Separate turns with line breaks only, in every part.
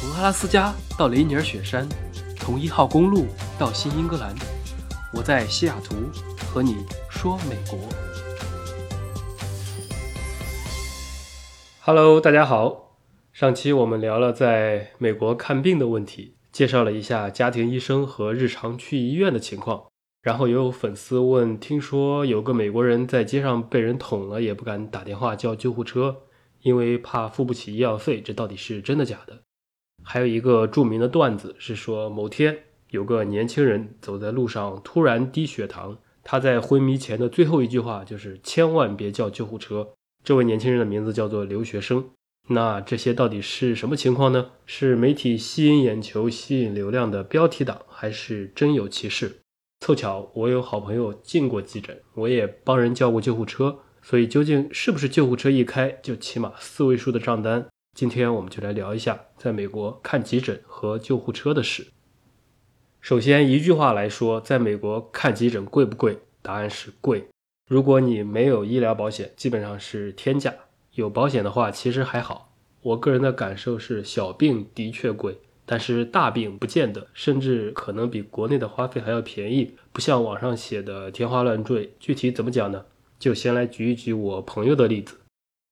从阿拉斯加到雷尼尔雪山，从一号公路到新英格兰，我在西雅图和你说美国。Hello，大家好。上期我们聊了在美国看病的问题，介绍了一下家庭医生和日常去医院的情况。然后也有粉丝问，听说有个美国人在街上被人捅了，也不敢打电话叫救护车，因为怕付不起医药费，这到底是真的假的？还有一个著名的段子是说，某天有个年轻人走在路上，突然低血糖，他在昏迷前的最后一句话就是“千万别叫救护车”。这位年轻人的名字叫做留学生。那这些到底是什么情况呢？是媒体吸引眼球、吸引流量的标题党，还是真有其事？凑巧我有好朋友进过急诊，我也帮人叫过救护车，所以究竟是不是救护车一开就起码四位数的账单？今天我们就来聊一下在美国看急诊和救护车的事。首先一句话来说，在美国看急诊贵不贵？答案是贵。如果你没有医疗保险，基本上是天价；有保险的话，其实还好。我个人的感受是，小病的确贵。但是大病不见得，甚至可能比国内的花费还要便宜，不像网上写的天花乱坠。具体怎么讲呢？就先来举一举我朋友的例子。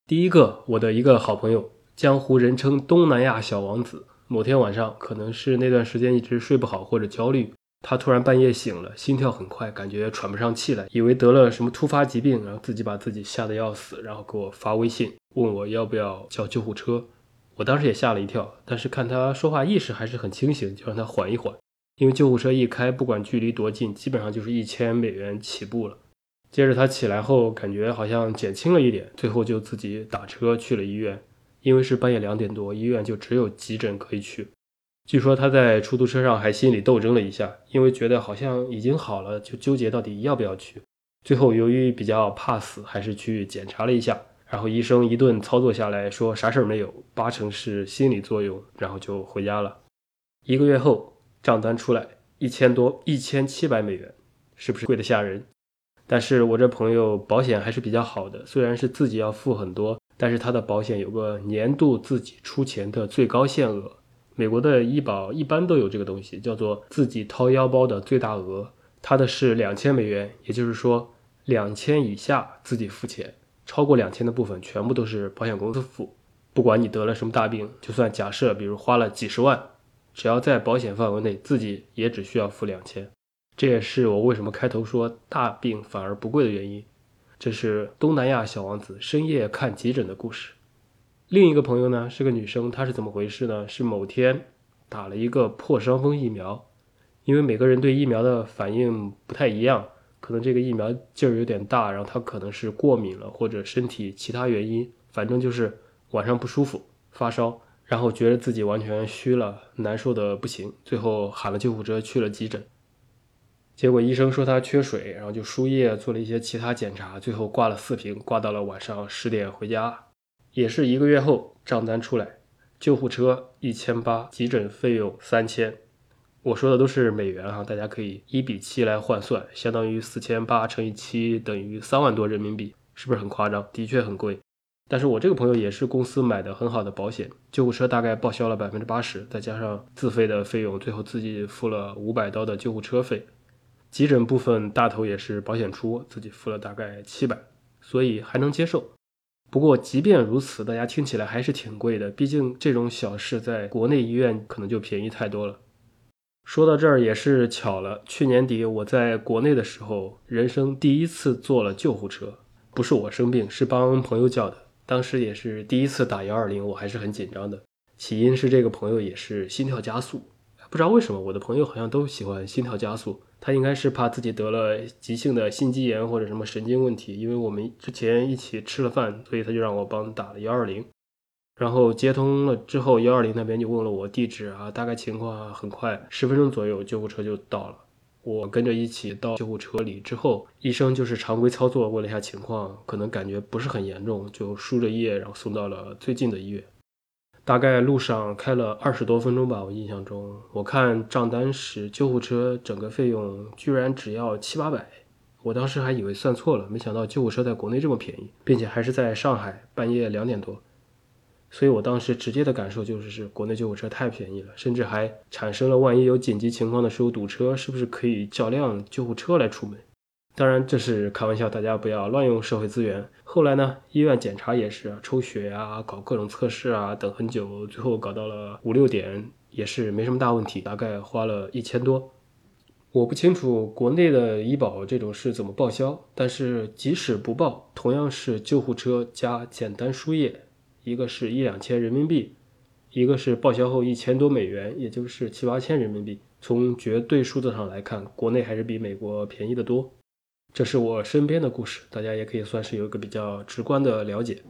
第一个，我的一个好朋友，江湖人称东南亚小王子。某天晚上，可能是那段时间一直睡不好或者焦虑，他突然半夜醒了，心跳很快，感觉喘不上气来，以为得了什么突发疾病，然后自己把自己吓得要死，然后给我发微信问我要不要叫救护车。我当时也吓了一跳，但是看他说话意识还是很清醒，就让他缓一缓。因为救护车一开，不管距离多近，基本上就是一千美元起步了。接着他起来后，感觉好像减轻了一点，最后就自己打车去了医院。因为是半夜两点多，医院就只有急诊可以去。据说他在出租车上还心里斗争了一下，因为觉得好像已经好了，就纠结到底要不要去。最后由于比较怕死，还是去检查了一下。然后医生一顿操作下来说啥事儿没有，八成是心理作用，然后就回家了。一个月后账单出来，一千多，一千七百美元，是不是贵得吓人？但是我这朋友保险还是比较好的，虽然是自己要付很多，但是他的保险有个年度自己出钱的最高限额。美国的医保一般都有这个东西，叫做自己掏腰包的最大额，他的是两千美元，也就是说两千以下自己付钱。超过两千的部分全部都是保险公司付，不管你得了什么大病，就算假设比如花了几十万，只要在保险范围内，自己也只需要付两千。这也是我为什么开头说大病反而不贵的原因。这是东南亚小王子深夜看急诊的故事。另一个朋友呢是个女生，她是怎么回事呢？是某天打了一个破伤风疫苗，因为每个人对疫苗的反应不太一样。可能这个疫苗劲儿有点大，然后她可能是过敏了，或者身体其他原因，反正就是晚上不舒服，发烧，然后觉得自己完全虚了，难受的不行，最后喊了救护车去了急诊。结果医生说他缺水，然后就输液做了一些其他检查，最后挂了四瓶，挂到了晚上十点回家。也是一个月后账单出来，救护车一千八，急诊费用三千。我说的都是美元哈，大家可以一比七来换算，相当于四千八乘以七等于三万多人民币，是不是很夸张？的确很贵。但是我这个朋友也是公司买的很好的保险，救护车大概报销了百分之八十，再加上自费的费用，最后自己付了五百刀的救护车费。急诊部分大头也是保险出，自己付了大概七百，所以还能接受。不过即便如此，大家听起来还是挺贵的，毕竟这种小事在国内医院可能就便宜太多了。说到这儿也是巧了，去年底我在国内的时候，人生第一次坐了救护车，不是我生病，是帮朋友叫的。当时也是第一次打幺二零，我还是很紧张的。起因是这个朋友也是心跳加速，不知道为什么我的朋友好像都喜欢心跳加速，他应该是怕自己得了急性的心肌炎或者什么神经问题。因为我们之前一起吃了饭，所以他就让我帮打了幺二零。然后接通了之后，幺二零那边就问了我地址啊，大概情况啊，很快十分钟左右，救护车就到了。我跟着一起到救护车里之后，医生就是常规操作，问了一下情况，可能感觉不是很严重，就输着液，然后送到了最近的医院。大概路上开了二十多分钟吧，我印象中，我看账单时，救护车整个费用居然只要七八百，我当时还以为算错了，没想到救护车在国内这么便宜，并且还是在上海半夜两点多。所以我当时直接的感受就是是国内救护车太便宜了，甚至还产生了万一有紧急情况的时候堵车，是不是可以叫辆救护车来出门？当然这是开玩笑，大家不要乱用社会资源。后来呢，医院检查也是抽血啊，搞各种测试啊，等很久，最后搞到了五六点，也是没什么大问题，大概花了一千多。我不清楚国内的医保这种是怎么报销，但是即使不报，同样是救护车加简单输液，一个是一两千人民币，一个是报销后一千多美元，也就是七八千人民币。从绝对数字上来看，国内还是比美国便宜的多。这是我身边的故事，大家也可以算是有一个比较直观的了解。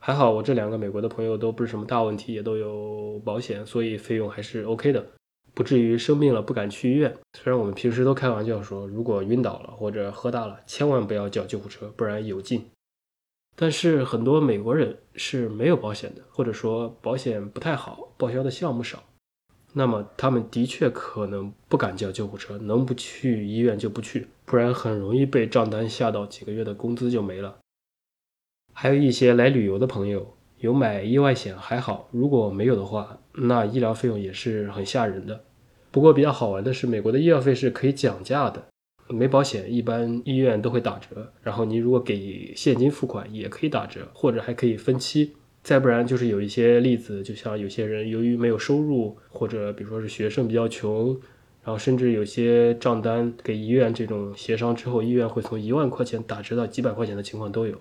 还好我这两个美国的朋友都不是什么大问题，也都有保险，所以费用还是 OK 的。不至于生病了不敢去医院。虽然我们平时都开玩笑说，如果晕倒了或者喝大了，千万不要叫救护车，不然有劲。但是很多美国人是没有保险的，或者说保险不太好，报销的项目少，那么他们的确可能不敢叫救护车，能不去医院就不去，不然很容易被账单吓到几个月的工资就没了。还有一些来旅游的朋友。有买意外险还好，如果没有的话，那医疗费用也是很吓人的。不过比较好玩的是，美国的医药费是可以讲价的，没保险一般医院都会打折。然后你如果给现金付款也可以打折，或者还可以分期。再不然就是有一些例子，就像有些人由于没有收入，或者比如说是学生比较穷，然后甚至有些账单给医院这种协商之后，医院会从一万块钱打折到几百块钱的情况都有。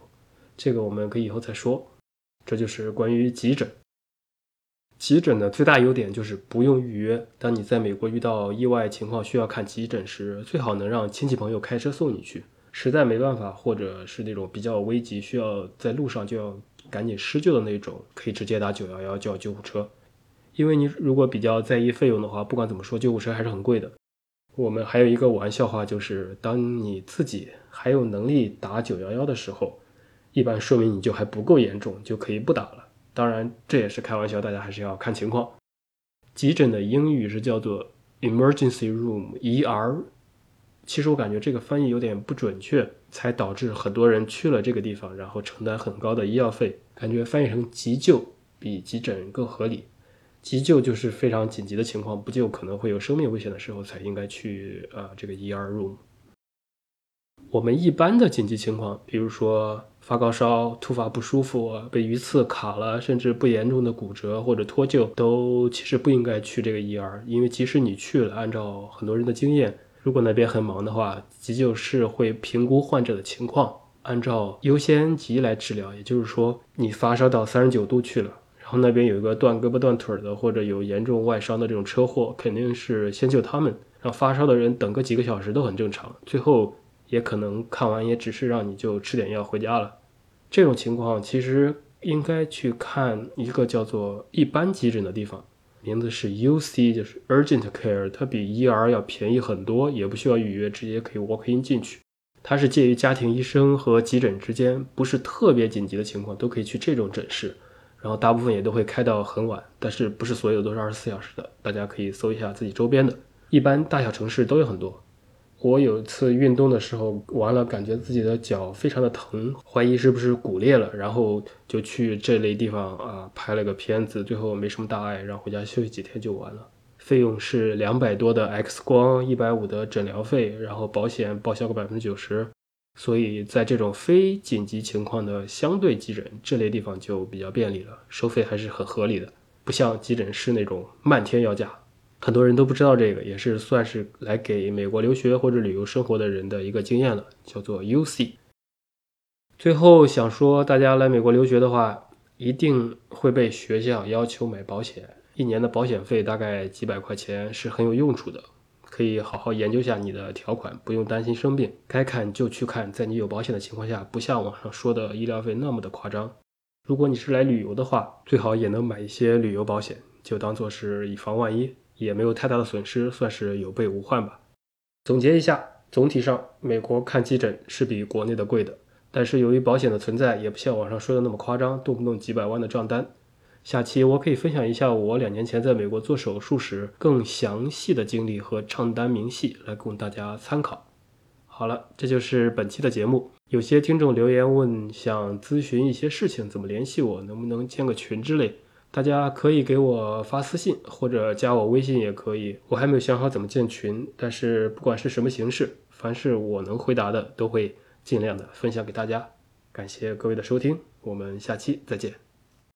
这个我们可以以后再说。这就是关于急诊。急诊的最大优点就是不用预约。当你在美国遇到意外情况需要看急诊时，最好能让亲戚朋友开车送你去。实在没办法，或者是那种比较危急，需要在路上就要赶紧施救的那种，可以直接打九幺幺叫救护车。因为你如果比较在意费用的话，不管怎么说，救护车还是很贵的。我们还有一个玩笑话，就是当你自己还有能力打九幺幺的时候。一般说明你就还不够严重，就可以不打了。当然，这也是开玩笑，大家还是要看情况。急诊的英语是叫做 emergency room（ER）。其实我感觉这个翻译有点不准确，才导致很多人去了这个地方，然后承担很高的医药费。感觉翻译成急救比急诊更合理。急救就是非常紧急的情况，不就可能会有生命危险的时候才应该去呃这个 ER room。我们一般的紧急情况，比如说发高烧、突发不舒服、被鱼刺卡了，甚至不严重的骨折或者脱臼，都其实不应该去这个 ER，因为即使你去了，按照很多人的经验，如果那边很忙的话，急救室会评估患者的情况，按照优先级来治疗。也就是说，你发烧到三十九度去了，然后那边有一个断胳膊断腿的或者有严重外伤的这种车祸，肯定是先救他们，让发烧的人等个几个小时都很正常。最后。也可能看完也只是让你就吃点药回家了，这种情况其实应该去看一个叫做一般急诊的地方，名字是 UC，就是 Urgent Care，它比 ER 要便宜很多，也不需要预约，直接可以 walk in 进去。它是介于家庭医生和急诊之间，不是特别紧急的情况都可以去这种诊室，然后大部分也都会开到很晚，但是不是所有都是二十四小时的，大家可以搜一下自己周边的，一般大小城市都有很多。我有一次运动的时候，完了感觉自己的脚非常的疼，怀疑是不是骨裂了，然后就去这类地方啊拍了个片子，最后没什么大碍，然后回家休息几天就完了。费用是两百多的 X 光，一百五的诊疗费，然后保险报销个百分之九十，所以在这种非紧急情况的相对急诊这类地方就比较便利了，收费还是很合理的，不像急诊室那种漫天要价。很多人都不知道这个，也是算是来给美国留学或者旅游生活的人的一个经验了，叫做 UC。最后想说，大家来美国留学的话，一定会被学校要求买保险，一年的保险费大概几百块钱，是很有用处的，可以好好研究下你的条款，不用担心生病，该看就去看，在你有保险的情况下，不像网上说的医疗费那么的夸张。如果你是来旅游的话，最好也能买一些旅游保险，就当做是以防万一。也没有太大的损失，算是有备无患吧。总结一下，总体上美国看急诊是比国内的贵的，但是由于保险的存在，也不像网上说的那么夸张，动不动几百万的账单。下期我可以分享一下我两年前在美国做手术时更详细的经历和账单明细，来供大家参考。好了，这就是本期的节目。有些听众留言问，想咨询一些事情，怎么联系我？能不能建个群之类？大家可以给我发私信，或者加我微信也可以。我还没有想好怎么建群，但是不管是什么形式，凡是我能回答的，都会尽量的分享给大家。感谢各位的收听，我们下期再见。